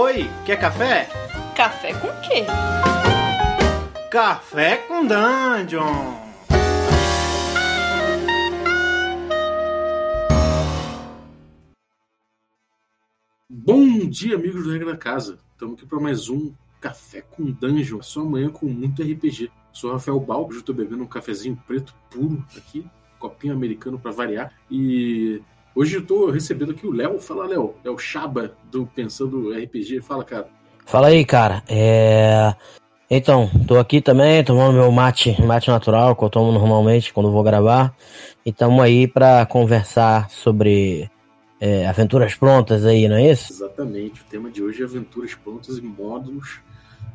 Oi, quer café? Café com quê? Café com Dungeon! Bom dia, amigos do Regra da Casa. Estamos aqui para mais um Café com Dungeon, sua manhã com muito RPG. Sou Rafael Balbo, estou bebendo um cafezinho preto puro aqui, copinho americano para variar. E hoje eu estou recebendo aqui o Léo. Fala, Léo. É o Chaba do Pensando RPG. Fala, cara. Fala aí, cara. É... Então, tô aqui também tomando meu mate, mate natural, que eu tomo normalmente quando vou gravar. E estamos aí para conversar sobre é, aventuras prontas aí, não é isso? Exatamente. O tema de hoje é aventuras prontas e módulos.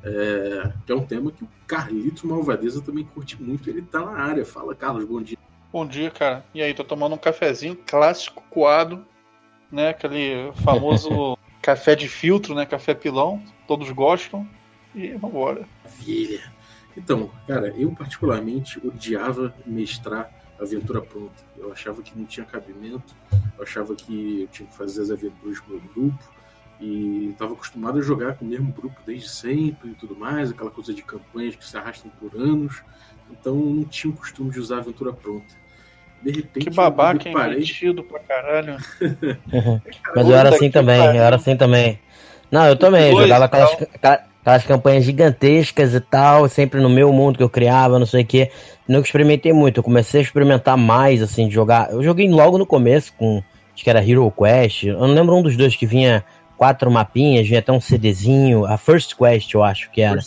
É, que é um tema que o Carlito Malvadeza também curte muito. Ele tá na área. Fala, Carlos, bom dia. Bom dia, cara. E aí, tô tomando um cafezinho clássico coado, né? Aquele famoso café de filtro, né? Café pilão. Todos gostam. E vambora. Maravilha. Então, cara, eu particularmente odiava mestrar aventura pronta. Eu achava que não tinha cabimento, eu achava que eu tinha que fazer as aventuras com o grupo e estava acostumado a jogar com o mesmo grupo desde sempre e tudo mais, aquela coisa de campanhas que se arrastam por anos. Então não tinha o costume de usar aventura pronta. De repente, Que babaca, hein? Metido pra caralho. Mas eu era assim também, pariu. eu era assim também. Não, eu também, Dois, jogava aquelas, então. aquela- aquelas campanhas gigantescas e tal, sempre no meu mundo que eu criava, não sei o que. Nunca experimentei muito, eu comecei a experimentar mais, assim, de jogar. Eu joguei logo no começo com, acho que era Hero Quest, eu não lembro um dos dois que vinha quatro mapinhas, vinha até um CDzinho, a First Quest eu acho que era.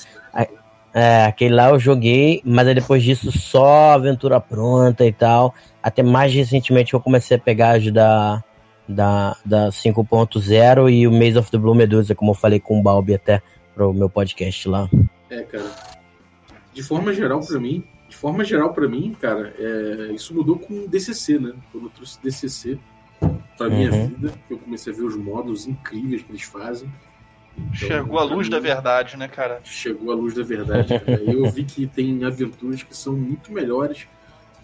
É, aquele lá eu joguei, mas aí depois disso só aventura pronta e tal. Até mais recentemente eu comecei a pegar as da, da, da 5.0 e o Maze of the Blue Medusa, como eu falei com o Balbi até pro meu podcast lá. É, cara. De forma geral pra mim, de forma geral para mim, cara, é, isso mudou com o DCC, né? Quando eu trouxe DCC pra minha Uhum. vida, que eu comecei a ver os módulos incríveis que eles fazem. Então, Chegou a luz mim, da verdade, né, cara? Chegou a luz da verdade, cara. E eu vi que tem aventuras que são muito melhores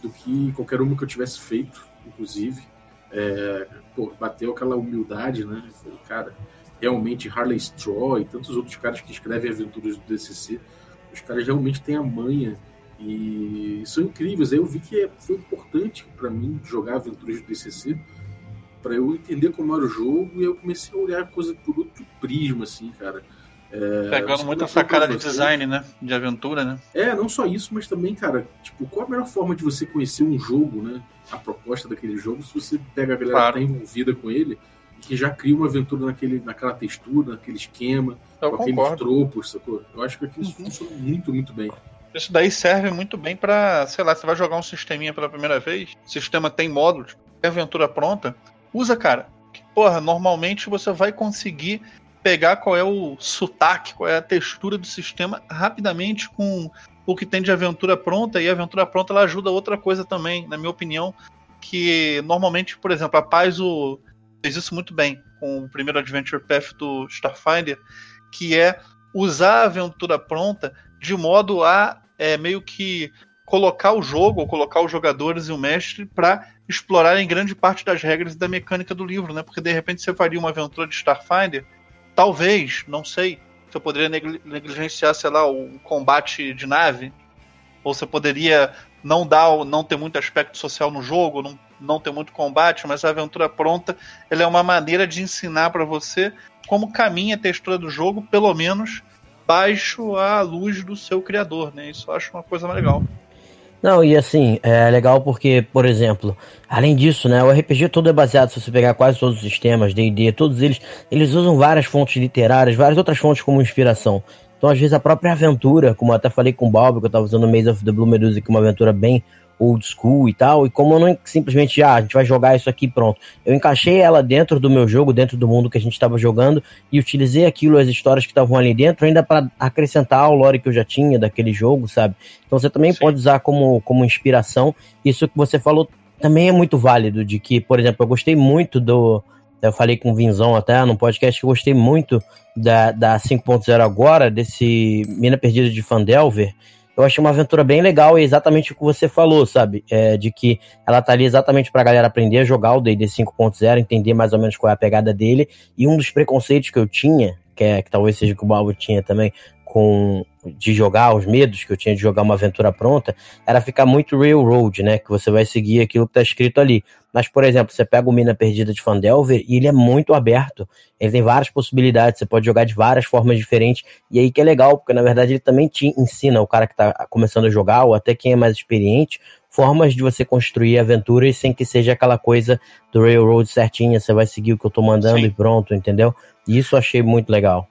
do que qualquer uma que eu tivesse feito, inclusive. É, pô, bateu aquela humildade, né? Falei, cara, realmente Harley Straw e tantos outros caras que escrevem aventuras do DCC, os caras realmente têm a manha e são incríveis. Aí eu vi que foi importante para mim jogar aventuras do DCC para eu entender como era o jogo e eu comecei a olhar a coisa por outro prisma, assim, cara. É, Pegando muita sacada de design, né? De aventura, né? é, não só isso, mas também, cara, tipo, qual a melhor forma de você conhecer um jogo, né? A proposta daquele jogo, se você pega a galera Claro. que tá envolvida com ele e que já cria uma aventura naquele, naquela textura, naquele esquema, Eu com aqueles tropos, sacou? Eu acho que aquilo Uhum. funciona muito, muito bem. Isso daí serve muito bem pra, sei lá, você vai jogar um sisteminha pela primeira vez, o sistema tem módulos, tem aventura pronta, usa, cara. Que, porra, normalmente você vai conseguir pegar qual é o sotaque, qual é a textura do sistema rapidamente com o que tem de aventura pronta, e a aventura pronta ela ajuda outra coisa também, na minha opinião, que normalmente, por exemplo, a Paz o- fez isso muito bem com o primeiro Adventure Path do Starfinder, que é usar a aventura pronta de modo a é, meio que colocar o jogo, ou colocar os jogadores e o mestre para explorarem grande parte das regras e da mecânica do livro, né? Porque de repente você faria uma aventura de Starfinder, talvez, não sei, você poderia negli- negligenciar, sei lá, o combate de nave, ou você poderia não dar, não ter muito aspecto social no jogo, não, não ter muito combate, mas a aventura pronta, ela é uma maneira de ensinar para você como caminha a textura do jogo, pelo menos baixo à luz do seu criador, né? Isso eu acho uma coisa legal. Não, e assim, é legal porque, por exemplo, além disso, né, o RPG todo é baseado, se você pegar quase todos os sistemas, D&D, todos eles, eles usam várias fontes literárias, várias outras fontes como inspiração. Então, às vezes, a própria aventura, como eu até falei com o Balbi, que eu tava usando Maze of the Blue Medusa, que é uma aventura bem old school e tal, e como eu não simplesmente, ah, a gente vai jogar isso aqui pronto. Eu encaixei ela dentro do meu jogo, dentro do mundo que a gente estava jogando, e utilizei aquilo, as histórias que estavam ali dentro, ainda para acrescentar ao lore que eu já tinha daquele jogo, sabe? Então você também Sim. pode usar como, como inspiração. Isso que você falou também é muito válido, de que, por exemplo, eu gostei muito do. Eu falei com o Vinzão até no podcast que eu gostei muito da, da 5.0 agora, desse Mina Perdida de Fandelver. Eu achei uma aventura bem legal e exatamente o que você falou, sabe? É, de que ela tá ali exatamente pra galera aprender a jogar o D&D 5.0, entender mais ou menos qual é a pegada dele. E um dos preconceitos que eu tinha, que, é, que talvez seja que o Balbo tinha também, com de jogar, os medos que eu tinha de jogar uma aventura pronta, era ficar muito railroad, né? Que você vai seguir aquilo que tá escrito ali. Mas, por exemplo, você pega o Mina Perdida de Fandelver e ele é muito aberto. Ele tem várias possibilidades, você pode jogar de várias formas diferentes. E aí que é legal, porque na verdade ele também te ensina, o cara que tá começando a jogar, ou até quem é mais experiente, formas de você construir aventuras sem que seja aquela coisa do railroad certinha, você vai seguir o que eu tô mandando Sim. e pronto, entendeu? E isso eu achei muito legal.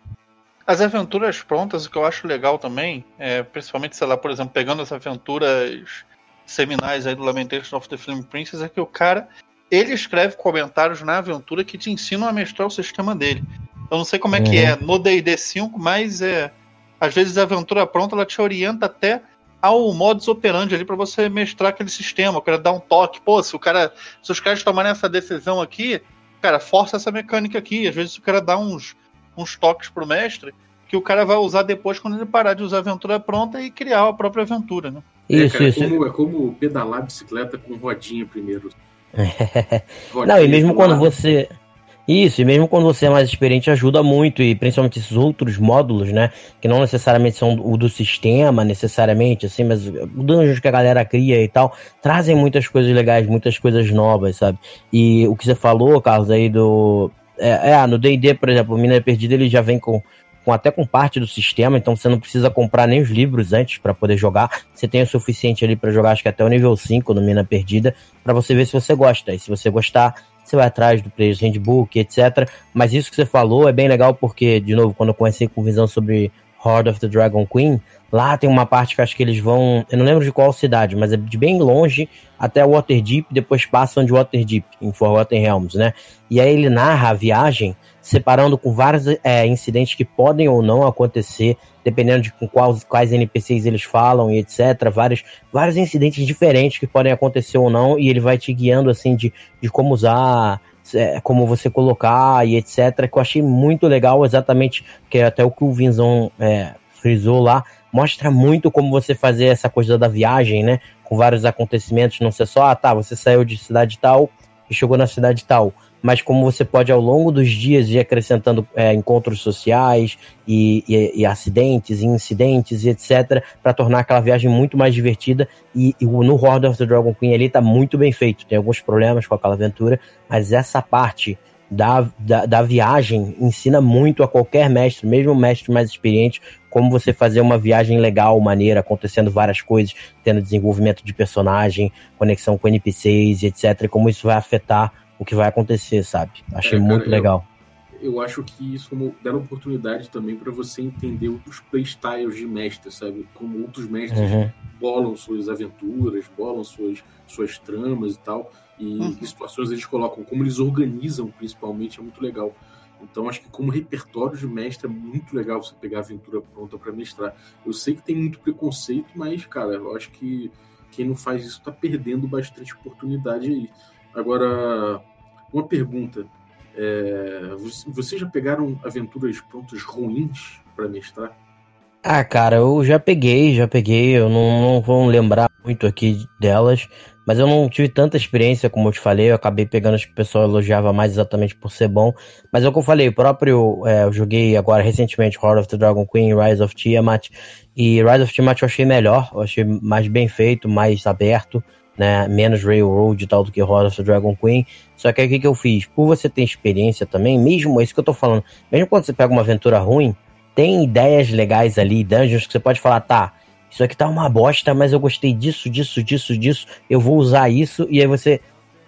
As aventuras prontas, o que eu acho legal também, é, principalmente, sei lá, por exemplo, pegando as aventuras seminais aí do Lamentation of the Flame Princess, é que o cara, ele escreve comentários na aventura que te ensinam a mestrar o sistema dele. Eu não sei como é uhum. que é no D&D 5, mas é às vezes a aventura pronta ela te orienta até ao modus operandi ali para você mestrar aquele sistema, o cara dar um toque, pô, se o cara, se os caras tomarem essa decisão aqui, cara, força essa mecânica aqui, às vezes o cara dá uns uns toques pro mestre que o cara vai usar depois quando ele parar de usar a aventura pronta e criar a própria aventura, né? Isso, é, cara, isso. É como, é como pedalar bicicleta com rodinha primeiro. rodinha Não, e mesmo quando você. Isso, e mesmo quando você é mais experiente, ajuda muito, e principalmente esses outros módulos, né? Que não necessariamente são o do sistema, necessariamente, assim, mas o dungeons que a galera cria e tal, trazem muitas coisas legais, muitas coisas novas, sabe? E o que você falou, Carlos, aí do, é, é no D&D, por exemplo, Mina Perdida ele já vem com, com até com parte do sistema, então você não precisa comprar nem os livros antes para poder jogar. Você tem o suficiente ali para jogar, acho que até o nível 5 no Mina Perdida, para você ver se você gosta. E se você gostar, você vai atrás do Player's Handbook, etc. Mas isso que você falou é bem legal porque, de novo, quando eu comecei com visão sobre Horde of the Dragon Queen, lá tem uma parte que acho que eles vão, eu não lembro de qual cidade, mas é de bem longe até Waterdeep, depois passam de Waterdeep, em Forgotten Realms, né? E aí ele narra a viagem, separando com vários é, incidentes que podem ou não acontecer, dependendo de com quais, quais NPCs eles falam e etc. Vários, vários incidentes diferentes que podem acontecer ou não, e ele vai te guiando assim de, de como usar é, como você colocar e etc. Que eu achei muito legal, exatamente, que é até o que o Vinzão é, frisou lá, mostra muito como você fazer essa coisa da viagem, né? Com vários acontecimentos, não ser só, ah tá, você saiu de cidade tal e chegou na cidade tal mas como você pode ao longo dos dias ir acrescentando é, encontros sociais e, e, e, acidentes, e incidentes e etc, para tornar aquela viagem muito mais divertida. E, e no Horde of the Dragon Queen ali tá muito bem feito. Tem alguns problemas com aquela aventura, mas essa parte da, da, da viagem ensina muito a qualquer mestre, mesmo mestre mais experiente, como você fazer uma viagem legal, maneira, acontecendo várias coisas, tendo desenvolvimento de personagem, conexão com NPCs, etc, e como isso vai afetar o que vai acontecer, sabe? Achei é, cara, muito legal. Eu, eu, acho que isso deram oportunidade também para você entender outros playstyles de mestre, sabe? Como outros mestres uhum. bolam suas aventuras, bolam suas, suas tramas e tal, e uhum. que situações eles colocam, como eles organizam principalmente, é muito legal. Então acho que como repertório de mestre é muito legal você pegar a aventura pronta para mestrar. Eu sei que tem muito preconceito, mas, cara, eu acho que quem não faz isso tá perdendo bastante oportunidade aí. Agora, uma pergunta. É, vocês já pegaram aventuras prontas ruins para mestrar? Ah, cara, eu já peguei, já peguei. Eu não, não vou lembrar muito aqui delas, mas eu não tive tanta experiência, como eu te falei. Eu acabei pegando as que o pessoal elogiava mais exatamente por ser bom. Mas é o que eu falei, o próprio. É, eu joguei agora recentemente Horde of the Dragon Queen, Rise of Tiamat. E Rise of Tiamat eu achei melhor, eu achei mais bem feito, mais aberto né? Menos Railroad e tal do que Horde of the Dragon Queen. Só que aí o que, que eu fiz? Por você ter experiência também, mesmo é isso que eu tô falando, mesmo quando você pega uma aventura ruim, tem ideias legais ali, dungeons que você pode falar, tá, isso aqui tá uma bosta, mas eu gostei disso, disso, disso, disso, eu vou usar isso, e aí você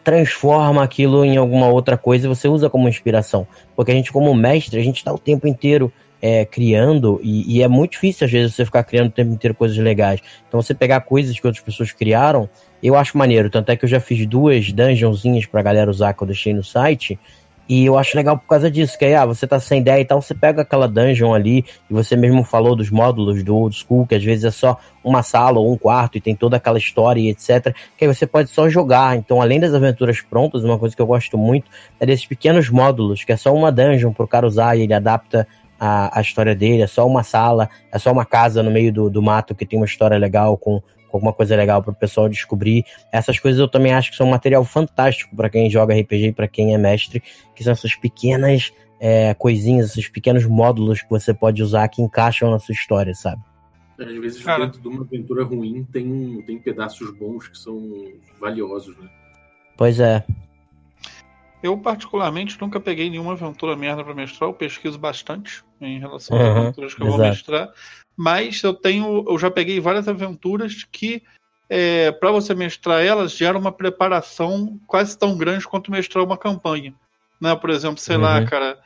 transforma aquilo em alguma outra coisa e você usa como inspiração. Porque a gente, como mestre, a gente tá o tempo inteiro é, criando, e, e, é muito difícil às vezes você ficar criando o tempo inteiro coisas legais. Então você pegar coisas que outras pessoas criaram, eu acho maneiro. Tanto é que eu já fiz duas dungeonzinhas pra galera usar que eu deixei no site. E eu acho legal por causa disso, que aí, ah, você tá sem ideia e tal, você pega aquela dungeon ali, e você mesmo falou dos módulos do old school, que às vezes é só uma sala ou um quarto e tem toda aquela história e etc, que aí você pode só jogar. Então, além das aventuras prontas, uma coisa que eu gosto muito é desses pequenos módulos, que é só uma dungeon pro cara usar e ele adapta a, a história dele, é só uma sala, é só uma casa no meio do, do mato que tem uma história legal com, com alguma coisa legal para o pessoal descobrir. Essas coisas eu também acho que são um material fantástico para quem joga RPG e para quem é mestre, que são essas pequenas é, coisinhas, esses pequenos módulos que você pode usar que encaixam na sua história, sabe? Às vezes, Cara. dentro de uma aventura ruim, tem, tem pedaços bons que são valiosos, né? Pois é. Eu, particularmente, nunca peguei nenhuma aventura merda pra mestrar. Eu pesquiso bastante em relação às Uhum, aventuras que eu vou mestrar. Mas eu tenho. Eu já peguei várias aventuras que, é, para você mestrar elas, gera uma preparação quase tão grande quanto mestrar uma campanha. Né? Por exemplo, sei lá, Uhum. cara.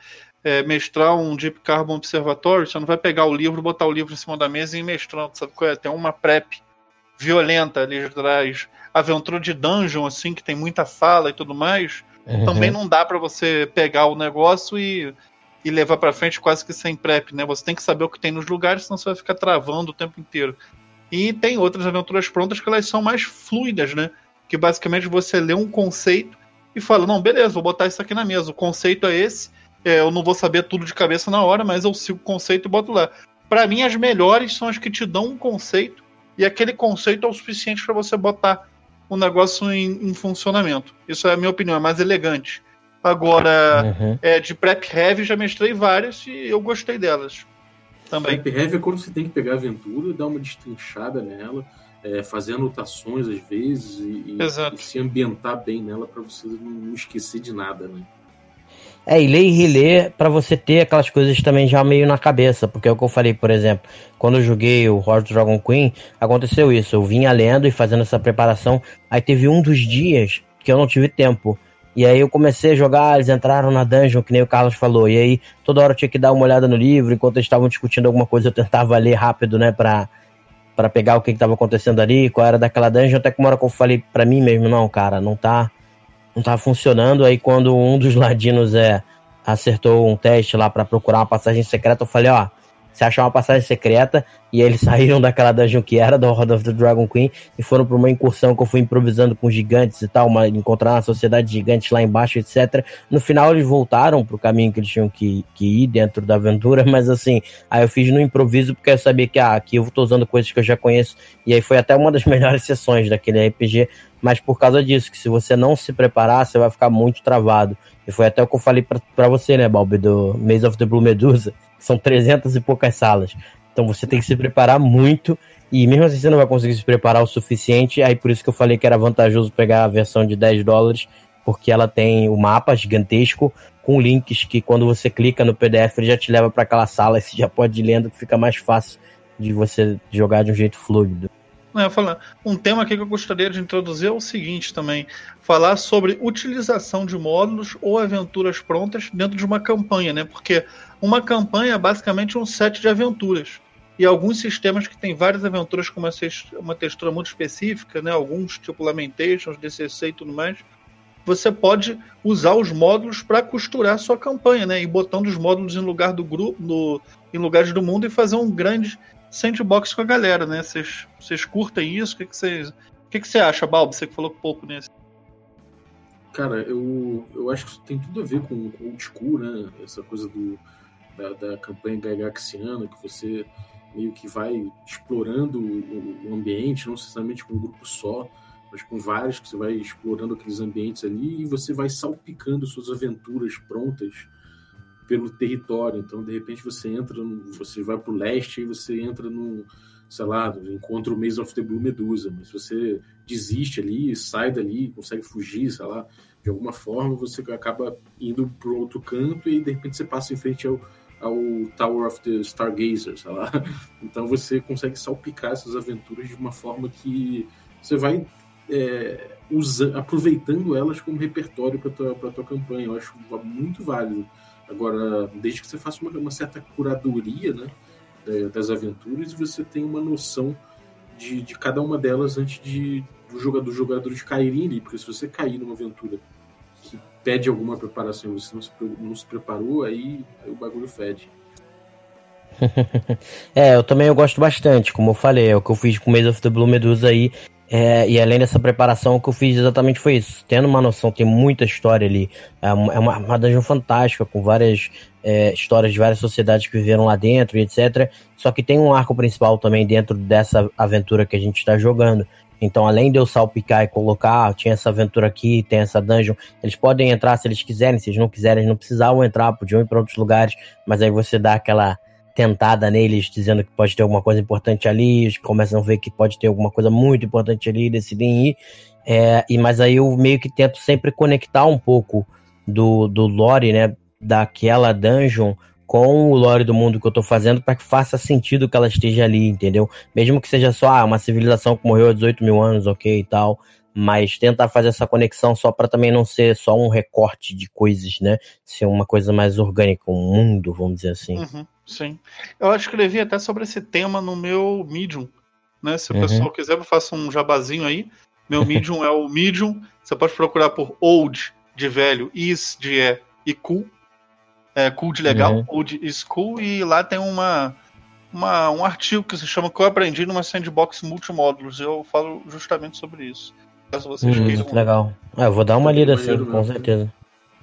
é, mestrar um Deep Carbon Observatory, você não vai pegar o livro, botar o livro em cima da mesa e ir mestrando, sabe qual é? Tem uma prep violenta ali atrás, aventura de dungeon, assim, que tem muita fala e tudo mais, Uhum. também não dá pra você pegar o negócio e, e levar pra frente quase que sem prep, né? Você tem que saber o que tem nos lugares, senão você vai ficar travando o tempo inteiro. E tem outras aventuras prontas que elas são mais fluidas, né? Que basicamente você lê um conceito e fala, não, beleza, vou botar isso aqui na mesa. O conceito é esse, é, eu não vou saber tudo de cabeça na hora, mas eu sigo o conceito e boto lá. Pra mim, as melhores são as que te dão um conceito e aquele conceito é o suficiente pra você botar o negócio em, em funcionamento. Isso é a minha opinião, é mais elegante. Agora, Uhum. é, de prep heavy já mestrei várias e eu gostei delas. Também. Prep heavy é quando você tem que pegar a aventura, dar uma destrinchada nela, é, fazer anotações às vezes e, e- e se ambientar bem nela pra você não, não esquecer de nada, né? É, e ler e reler pra você ter aquelas coisas também já meio na cabeça, porque é o que eu falei, por exemplo, quando eu joguei o Horde Dragon Queen, aconteceu isso, eu vinha lendo e fazendo essa preparação, aí teve um dos dias que eu não tive tempo, e aí eu comecei a jogar, eles entraram na dungeon, que nem o Carlos falou, e aí toda hora eu tinha que dar uma olhada no livro, enquanto eles estavam discutindo alguma coisa eu tentava ler rápido, né, pra, pra pegar o que que tava acontecendo ali, qual era daquela dungeon, até que uma hora que eu falei pra mim mesmo, não, cara, não tá não tava funcionando. Aí quando um dos ladinos é, acertou um teste lá pra procurar uma passagem secreta, eu falei, ó, você achar uma passagem secreta, e eles saíram daquela dungeon que era da Horde of the Dragon Queen e foram pra uma incursão que eu fui improvisando com gigantes e tal, uma, encontrar uma sociedade de gigantes lá embaixo, etc. No final eles voltaram pro caminho que eles tinham que, que ir dentro da aventura, mas assim, aí eu fiz no improviso porque eu sabia que ah, aqui eu tô usando coisas que eu já conheço, e aí foi até uma das melhores sessões daquele RPG, mas por causa disso, que se você não se preparar, você vai ficar muito travado. E foi até o que eu falei pra você, né, Balbi, do Maze of the Blue Medusa, são 300 e poucas salas. Então você tem que se preparar muito, e mesmo assim você não vai conseguir se preparar o suficiente, aí por isso que eu falei que era vantajoso pegar a versão de 10 dólares, porque ela tem o mapa gigantesco, com links que quando você clica no PDF ele já te leva para aquela sala e você já pode ir lendo, que fica mais fácil de você jogar de um jeito fluido. Ia falar, um tema aqui que eu gostaria de introduzir é o seguinte também: falar sobre utilização de módulos ou aventuras prontas dentro de uma campanha, né? Porque uma campanha é basicamente um set de aventuras. E alguns sistemas que têm várias aventuras com uma, textura muito específica, né? Alguns, tipo Lamentations, DCC e tudo mais, você pode usar os módulos para costurar a sua campanha, né? E botando os módulos em lugar do grupo, no, em lugares do mundo e fazer um grande sandbox com a galera, né? Vocês curtem isso? O que vocês o que que você acha, Balbo? Você que falou pouco nesse. Cara, eu, eu acho que isso tem tudo a ver com com old school, né? Essa coisa do, da, da campanha gagaxiana, que você meio que vai explorando o, o ambiente, não necessariamente com um grupo só, mas com vários, que você vai explorando aqueles ambientes ali e você vai salpicando suas aventuras prontas pelo território. Então, de repente, você entra, você vai pro leste e você entra no, sei lá, encontra o Maze of the Blue Medusa, mas você desiste ali, sai dali, consegue fugir, sei lá, de alguma forma você acaba indo pro outro canto e de repente você passa em frente ao, ao Tower of the Stargazer, sei lá. Então você consegue salpicar essas aventuras de uma forma que você vai é, usa, aproveitando elas como repertório para tua, tua campanha. Eu acho muito válido. Agora, desde que você faça uma, uma certa curadoria né, da- das aventuras e você tenha uma noção de, de cada uma delas antes de do jogador, dos jogadores caírem ali, porque se você cair numa aventura que pede alguma preparação você não se, não se preparou, aí, aí o bagulho fede. É, eu também eu gosto bastante, como eu falei, é o que eu fiz com o Maze of the Blue Medusa aí. é, e além dessa preparação, o que eu fiz exatamente foi isso. Tendo uma noção, tem muita história ali. É uma, é uma, uma dungeon fantástica, com várias é, histórias de várias sociedades que viveram lá dentro e etc. Só que tem um arco principal também dentro dessa aventura que a gente está jogando. Então, além de eu salpicar e colocar, ah, tinha essa aventura aqui, tem essa dungeon, eles podem entrar se eles quiserem, se eles não quiserem, eles não precisavam entrar, podiam ir para outros lugares, mas aí você dá aquela tentada neles, dizendo que pode ter alguma coisa importante ali, eles começam a ver que pode ter alguma coisa muito importante ali, decidem ir. É, e mas aí eu meio que tento sempre conectar um pouco do, do lore, né, daquela dungeon com o lore do mundo que eu tô fazendo para que faça sentido que ela esteja ali, entendeu? Mesmo que seja só ah, uma civilização que morreu há 18 mil anos, ok e tal, mas tentar fazer essa conexão só para também não ser só um recorte de coisas, né? Ser uma coisa mais orgânica, um mundo, vamos dizer assim. Uhum, sim. Eu escrevi até sobre esse tema no meu Medium, né? Se o uhum. pessoal quiser, eu faço um jabazinho aí. Meu Medium é o Medium. Você pode procurar por Old de velho, Is de é e Cool é, cool de legal, uhum. old school, e lá tem uma, uma, um artigo que se chama Que eu aprendi numa sandbox multimódulos. Eu falo justamente sobre isso. Caso vocês uhum, queiram. Legal. É, eu vou dar uma lida assim, com certeza.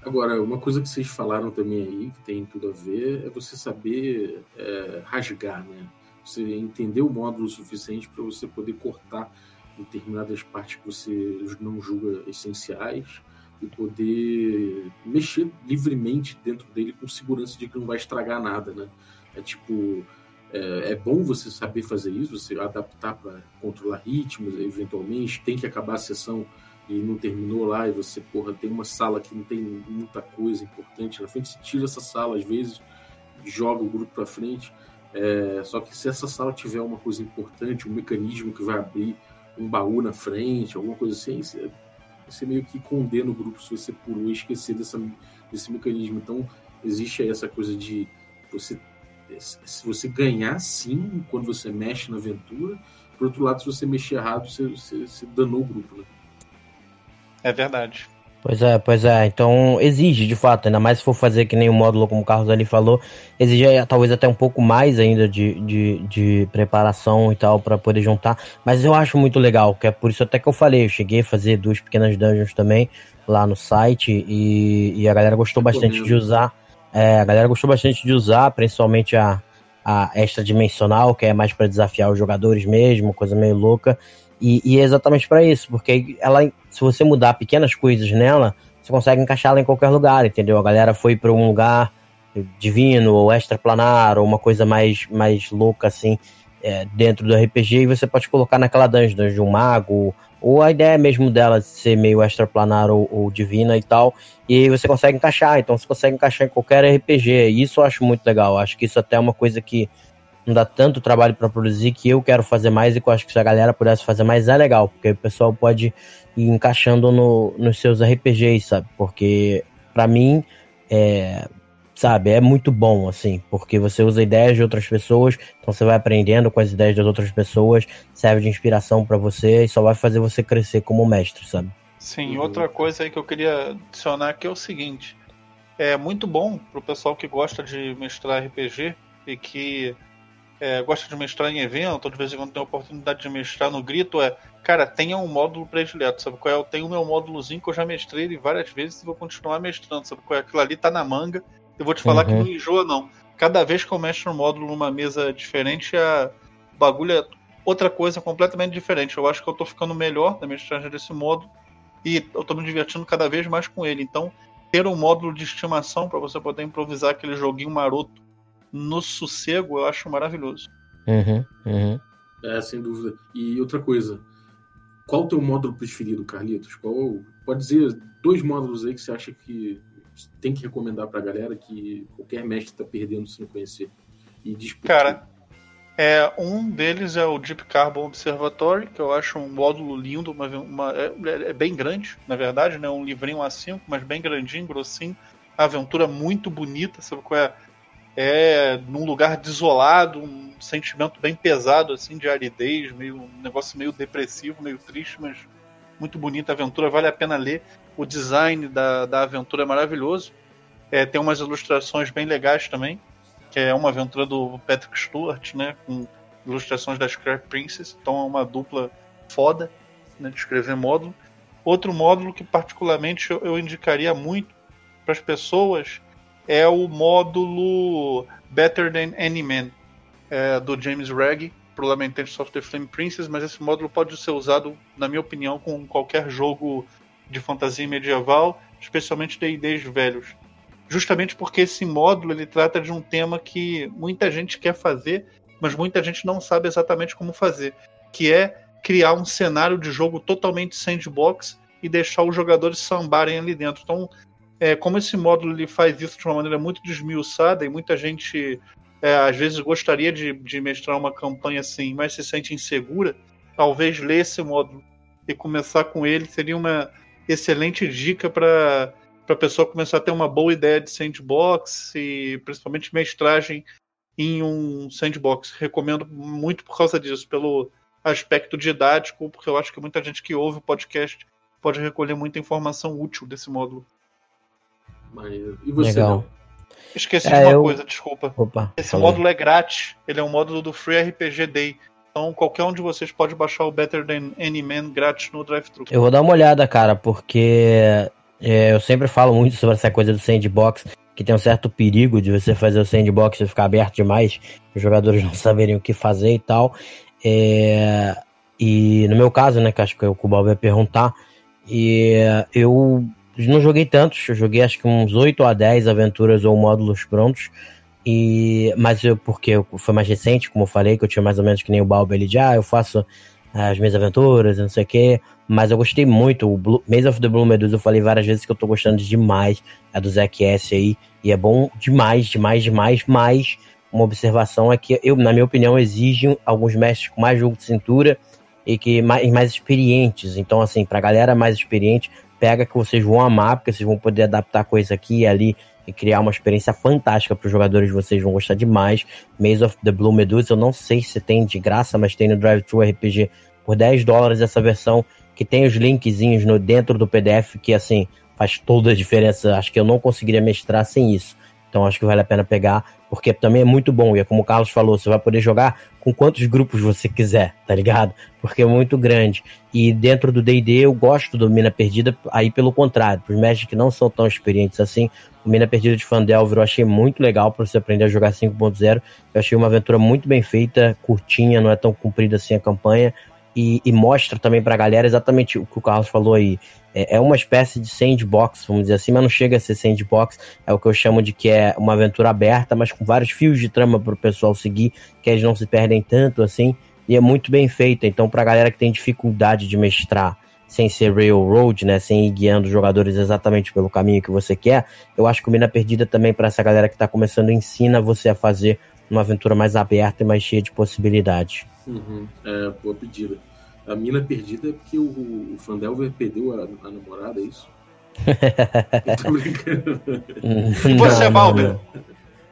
Agora, uma coisa que vocês falaram também aí, que tem tudo a ver, é você saber é, rasgar, né? Você entender o módulo suficiente para você poder cortar determinadas partes que você não julga essenciais e poder mexer livremente dentro dele com segurança de que não vai estragar nada, né? É tipo, é, é bom você saber fazer isso, você adaptar para controlar ritmos, eventualmente, tem que acabar a sessão e não terminou lá e você, porra, tem uma sala que não tem muita coisa importante na frente, você tira essa sala às vezes, joga o grupo para frente, é, só que se essa sala tiver uma coisa importante, um mecanismo que vai abrir um baú na frente, alguma coisa assim, você meio que condena o grupo se você pulou e esquecer dessa, desse mecanismo. Então, existe aí essa coisa de você se você ganhar sim quando você mexe na aventura, por outro lado, se você mexer errado, você, você, você danou o grupo. Né? É verdade. Pois é, pois é. Então exige, de fato, ainda mais se for fazer que nem o módulo, como o Carlos ali falou, exige talvez até um pouco mais ainda de, de, de preparação e tal para poder juntar. Mas eu acho muito legal, que é por isso até que eu falei, eu cheguei a fazer duas pequenas dungeons também lá no site e, e a galera gostou bastante de usar. É, a galera gostou bastante de usar, principalmente a, a extra-dimensional, que é mais para desafiar os jogadores mesmo, coisa meio louca. E, e é exatamente para isso, porque ela, se você mudar pequenas coisas nela, você consegue encaixá-la em qualquer lugar, entendeu? A galera foi para um lugar divino ou extraplanar ou uma coisa mais, mais louca assim é, dentro do RPG e você pode colocar naquela dungeon de um mago ou a ideia mesmo dela de ser meio extraplanar ou, ou divina e tal e aí você consegue encaixar então você consegue encaixar em qualquer RPG isso eu acho muito legal acho que isso até é uma coisa que não dá tanto trabalho para produzir que eu quero fazer mais e que eu acho que se a galera pudesse fazer mais é legal, porque o pessoal pode ir encaixando no, nos seus RPGs, sabe? Porque para mim é, sabe, é muito bom assim, porque você usa ideias de outras pessoas, então você vai aprendendo com as ideias das outras pessoas, serve de inspiração para você e só vai fazer você crescer como mestre, sabe? Sim, outra coisa aí que eu queria adicionar aqui é o seguinte, é muito bom pro pessoal que gosta de mestrar RPG e que é, gosta de mestrar em evento, ou de vez em quando tem a oportunidade de mestrar no grito, é, cara, tenha um módulo predileto, sabe qual é? Eu tenho o meu módulozinho que eu já mestrei ele várias vezes e vou continuar mestrando, sabe qual é? Aquilo ali tá na manga, eu vou te falar uhum. que não enjoa, não. Cada vez que eu mestro um módulo numa mesa diferente, a bagulho é outra coisa completamente diferente. Eu acho que eu tô ficando melhor na mestragem desse módulo e eu tô me divertindo cada vez mais com ele. Então, ter um módulo de estimação para você poder improvisar aquele joguinho maroto no sossego, eu acho maravilhoso. Uhum, uhum. É, sem dúvida. E outra coisa, qual o teu módulo preferido, Carlitos? Qual, pode dizer dois módulos aí que você acha que tem que recomendar pra galera que qualquer mestre tá perdendo sem conhecer. E diz Cara, é, um deles é o Deep Carbon Observatory, que eu acho um módulo lindo, uma, uma é, é, bem grande, na verdade, né? Um livrinho A5, mas bem grandinho, grossinho. Aventura muito bonita, sabe qual é? É num lugar desolado, um sentimento bem pesado, assim, de aridez, meio, um negócio meio depressivo, meio triste, mas muito bonita a aventura, vale a pena ler. O design da, da aventura é maravilhoso. É, tem umas ilustrações bem legais também, que é uma aventura do Patrick Stewart, né, com ilustrações da Scrap Princess, então é uma dupla foda né, de escrever módulo. Outro módulo que particularmente eu, eu indicaria muito para as pessoas é o módulo Better Than Any Man, é, do James Ragg, pro Lamentation of Flame Princess, mas esse módulo pode ser usado, na minha opinião, com qualquer jogo de fantasia medieval, especialmente D&Ds velhos. Justamente porque esse módulo ele trata de um tema que muita gente quer fazer, mas muita gente não sabe exatamente como fazer, que é criar um cenário de jogo totalmente sandbox e deixar os jogadores sambarem ali dentro. Então, é, como esse módulo ele faz isso de uma maneira muito desmiuçada e muita gente é, às vezes gostaria de, de mestrar uma campanha assim, mas se sente insegura, talvez ler esse módulo e começar com ele seria uma excelente dica para a pessoa começar a ter uma boa ideia de sandbox e principalmente mestragem em um sandbox. Recomendo muito por causa disso, pelo aspecto didático, porque eu acho que muita gente que ouve o podcast pode recolher muita informação útil desse módulo. E você, Legal. Esqueci é, de uma eu... coisa, desculpa. Opa, Esse falei. módulo é grátis. Ele é um módulo do Free RPG Day. Então qualquer um de vocês pode baixar o Better Than Any Man grátis no drive-thru. Eu vou dar uma olhada, cara, porque é, eu sempre falo muito sobre essa coisa do sandbox, que tem um certo perigo de você fazer o sandbox e ficar aberto demais, os jogadores não saberem o que fazer e tal. É, e no meu caso, né, que acho que o Cubal vai perguntar, e eu não joguei tantos, eu joguei acho que uns 8 a 10 aventuras ou módulos prontos. E, mas eu, porque foi mais recente, como eu falei, que eu tinha mais ou menos que nem o Balbo ele de, ah, eu faço as minhas aventuras, não sei o que. Mas eu gostei muito. O Blue, Maze of the Blue Medusa, eu falei várias vezes que eu tô gostando demais. A do Zack S aí. E é bom demais, demais, demais. Mas uma observação é que, eu, na minha opinião, exige alguns mestres com mais jogo de cintura e que mais, mais experientes. Então, assim, pra galera mais experiente, pega que vocês vão amar, porque vocês vão poder adaptar coisa aqui e ali e criar uma experiência fantástica para os jogadores vocês vão gostar demais. Maze of the Blue Medusa, eu não sei se tem de graça, mas tem no Drive Thru RPG por 10 dólares essa versão que tem os linkzinhos no dentro do PDF que assim faz toda a diferença. Acho que eu não conseguiria mestrar sem isso. Então acho que vale a pena pegar, porque também é muito bom. E é como o Carlos falou, você vai poder jogar com quantos grupos você quiser, tá ligado? Porque é muito grande. E dentro do D&D eu gosto do Mina Perdida, aí pelo contrário, para os mestres que não são tão experientes assim, o Mina Perdida de Fandelver eu achei muito legal para você aprender a jogar 5.0. Eu achei uma aventura muito bem feita, curtinha, não é tão comprida assim a campanha. E, e mostra também pra galera exatamente o que o Carlos falou aí é, é uma espécie de sandbox, vamos dizer assim, mas não chega a ser sandbox. É o que eu chamo de que é uma aventura aberta, mas com vários fios de trama para o pessoal seguir, que eles não se perdem tanto assim. E é muito bem feita. Então, para a galera que tem dificuldade de mestrar sem ser railroad, né, sem ir guiando os jogadores exatamente pelo caminho que você quer, eu acho que o Mina Perdida também para essa galera que está começando ensina você a fazer uma aventura mais aberta e mais cheia de possibilidades. Uhum. É, boa pedida. A mina perdida é porque o, o Fandelver perdeu a, a namorada, é isso? tô brincando. você, Balber?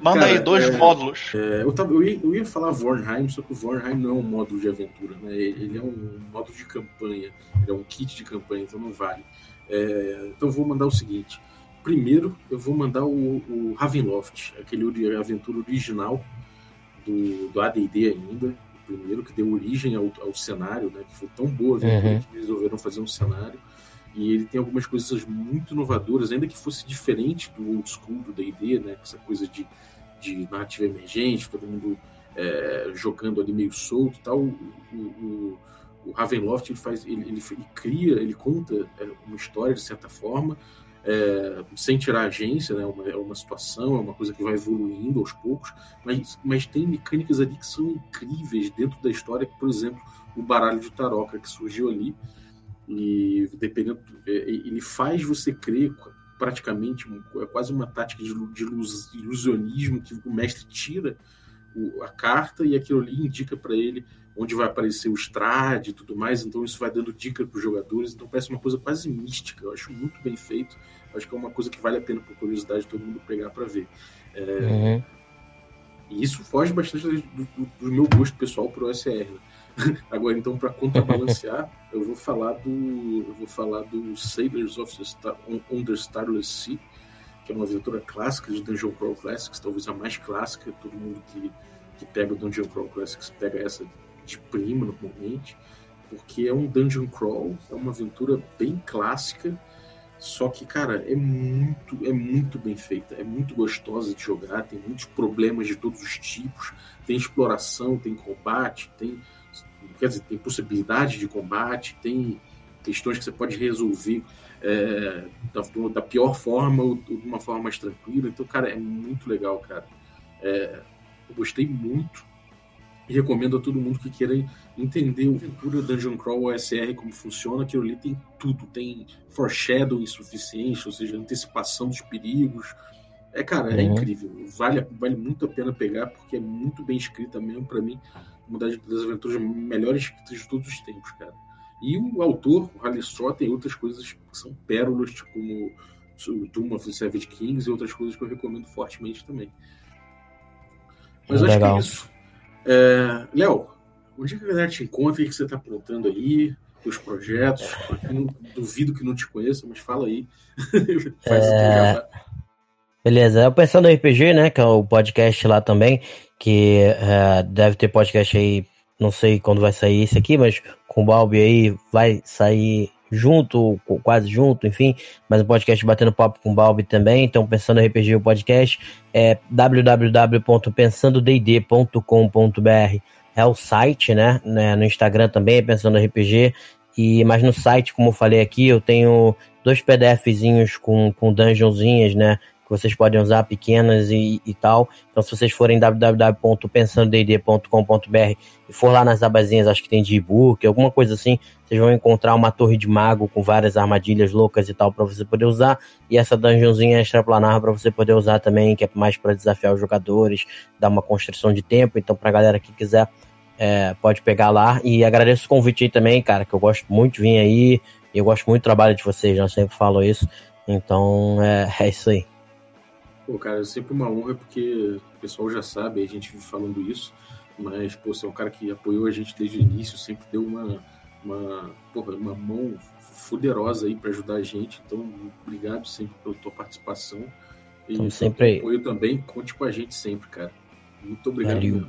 Manda Cara, aí dois é, módulos. É, eu, tava, eu, ia, eu, ia, falar Vornheim, só que o Vornheim não é um módulo de aventura, né? Ele é um módulo de campanha, ele é um kit de campanha, então não vale. É, então eu vou mandar o seguinte. Primeiro, eu vou mandar o, o Ravenloft, aquele aventura original do, do AD&D ainda, primeiro, que deu origem ao, ao cenário, né? Que foi tão boa uhum. que resolveram fazer um cenário. E ele tem algumas coisas muito inovadoras, ainda que fosse diferente do old school do D&D, né? Essa coisa de, de narrativa emergente, todo mundo é, jogando ali meio solto tal. O, o, o Ravenloft ele faz, ele, ele, ele, cria, ele conta é, uma história de certa forma, é, sem tirar a agência, né? Uma, é uma situação, é uma coisa que vai evoluindo aos poucos, mas, mas tem mecânicas ali que são incríveis dentro da história, por exemplo, o baralho de taroca que surgiu ali, e dependendo, é, ele faz você crer praticamente, é quase uma tática de, de ilusionismo que o mestre tira a carta e aquilo ali indica para ele onde vai aparecer o Strade e tudo mais, então isso vai dando dica para os jogadores, então parece uma coisa quase mística, eu acho muito bem feito, acho que é uma coisa que vale a pena por curiosidade todo mundo pegar para ver. É... Uhum. E isso foge bastante do, do, do, meu gosto pessoal pro OSR. Né? Agora, então, para contrabalancear, eu vou falar do eu vou falar do Sailors of the Star, on, on the Starless Sea, que é uma aventura clássica de Dungeon Crawl Classics, talvez a mais clássica, todo mundo que, que pega o Dungeon Crawl Classics pega essa de prima normalmente, porque é um dungeon crawl, é uma aventura bem clássica, Só que, cara, é muito, é muito bem feita, é muito gostosa de jogar, tem muitos problemas de todos os tipos, tem exploração, tem combate, tem, quer dizer, tem possibilidade de combate, tem questões que você pode resolver é, da, da, pior forma ou de uma forma mais tranquila. Então, cara, é muito legal, cara. É, eu gostei muito e recomendo a todo mundo que queira entender o aventura Dungeon Crawl OSR, como funciona. Aquilo ali tem tudo. Tem foreshadowing suficiente, ou seja, antecipação dos perigos. É, cara, é uhum. é incrível. Vale, vale muito a pena pegar, porque é muito bem escrita mesmo, para mim. Uma das, das aventuras melhores escritas de todos os tempos, cara. E o autor, o Straw, tem outras coisas que são pérolas, tipo, como Doom of the Savage Kings e outras coisas que eu recomendo fortemente também. Mas Legal. acho que é isso. É, Léo, onde é que a galera te encontra? O que você está aprontando aí? Os projetos? Não, duvido que não te conheça, mas fala aí. Faz é... Beleza, eu pensando no RPG, né? Que é o podcast lá também, que é, deve ter podcast aí, não sei quando vai sair esse aqui, mas com o Balbi aí vai sair junto, quase junto, enfim, mas um podcast batendo papo com o Balbi também, então pensando RPG o podcast é www.pensandodd.com.br é o site, né, né, no Instagram também, pensando RPG, e, mas no site, como eu falei aqui, eu tenho dois PDFzinhos com, com dungeonzinhas, né, vocês podem usar pequenas e, e tal. Então, se vocês forem www.pensandodd.com.br e for lá nas abazinhas, acho que tem de e-book, alguma coisa assim, vocês vão encontrar uma torre de mago com várias armadilhas loucas e tal para você poder usar. E essa dungeonzinha extraplanar para você poder usar também, que é mais para desafiar os jogadores, dar uma construção de tempo. Então, pra galera que quiser, é, pode pegar lá. E agradeço o convite aí também, cara, que eu gosto muito de vir aí. Eu gosto muito do trabalho de vocês, já sempre falo isso. Então, é, é isso aí. Pô, cara, é sempre uma honra porque o pessoal já sabe, a gente vive falando isso, mas, pô, você é um cara que apoiou a gente desde o início, sempre deu uma, uma, porra, uma mão fuderosa aí para ajudar a gente, então obrigado sempre pela tua participação. E então, sempre aí. apoio também, conte com a gente sempre, cara. Muito obrigado Valeu.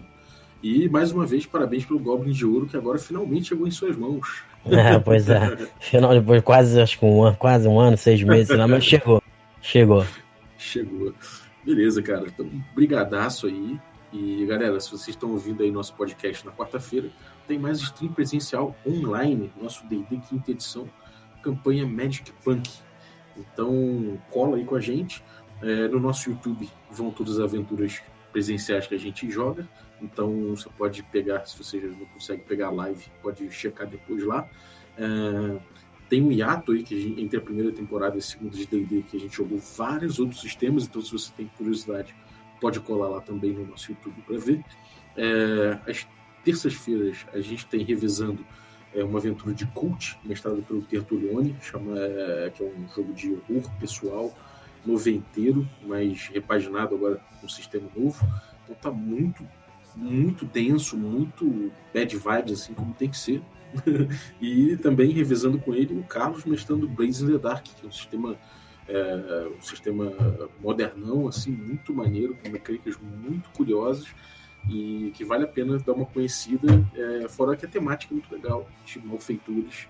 E mais uma vez, parabéns pelo Goblin de Ouro, que agora finalmente chegou em suas mãos. É, pois é. Final, depois quase, acho que um ano, quase um ano, seis meses lá, mas chegou. Chegou. Chegou. Beleza, cara. Então, brigadaço aí. E, galera, se vocês estão ouvindo aí nosso podcast na quarta-feira, tem mais stream presencial online, nosso D&D quinta edição, campanha Magic Punk. Então, cola aí com a gente. É, no nosso YouTube vão todas as aventuras presenciais que a gente joga. Então, você pode pegar, se você não consegue pegar a live, pode checar depois lá. É, tem um hiato aí que gente, entre a primeira temporada e a segunda de D&D que a gente jogou vários outros sistemas, então se você tem curiosidade pode colar lá também no nosso YouTube para ver. É, às terças-feiras a gente tem revisando é, uma aventura de cult mestrado pelo Tertulione, chama, é, que é um jogo de horror pessoal, noventeiro, mas repaginado agora com um sistema novo. Então tá muito, muito denso, muito bad vibes, assim como tem que ser. e também revisando com ele o Carlos mestrando Blaze in the Dark, que é um sistema é, um sistema modernão, assim, muito maneiro, com mecânicas muito curiosas e que vale a pena dar uma conhecida, é, fora que a temática é muito legal, de malfeitores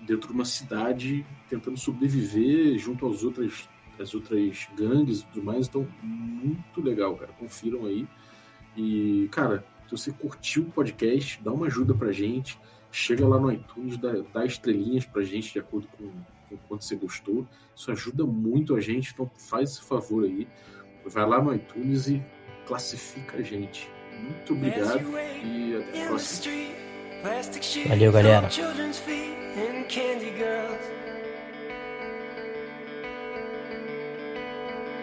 dentro de uma cidade tentando sobreviver junto às outras, às outras gangues e tudo mais, então muito legal, cara, confiram aí. E, cara, se você curtiu o podcast, dá uma ajuda pra gente, chega lá no iTunes, dá, dá estrelinhas pra gente de acordo com, com quanto você gostou. Isso ajuda muito a gente, então faz esse favor aí. Vai lá no iTunes e classifica a gente. Muito obrigado e até a próxima. Valeu, galera.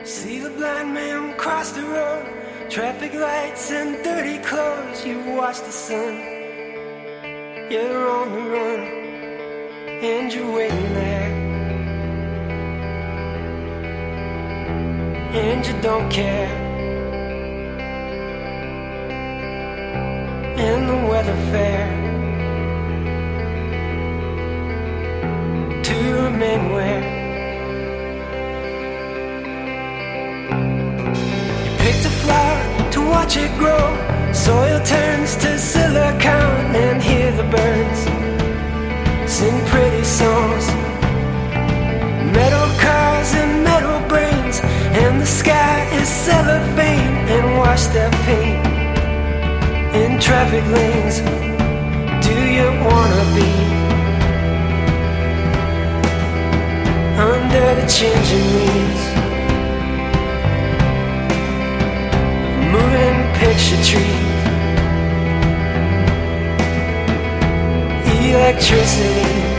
See the blind man cross the road, traffic lights and dirty clothes. You watch the sun. You're on the run and you're waiting there. And you don't care. And the weather fair to remain where you picked a flower to watch it grow. Soil turns to silicon and metal cars and metal brains, and the sky is cellophane and washed up paint in traffic lanes. Do you wanna be under the changing leaves? Moving picture trees. electricity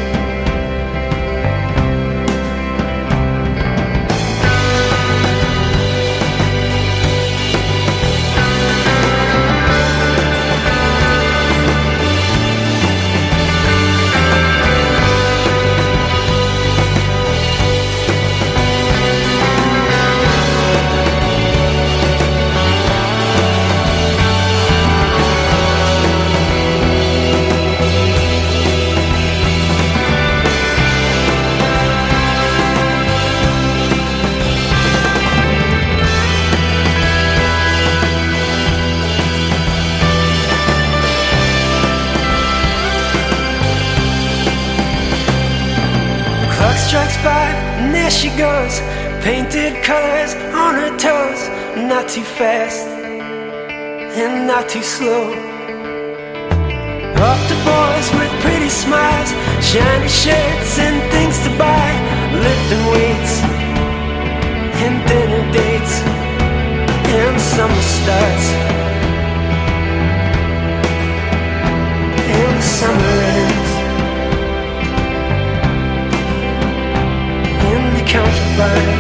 too fast, and not too slow. Off the boys with pretty smiles, shiny shirts, and things to buy. Lifting weights, and dinner dates, and summer starts. And summer ends. in the. You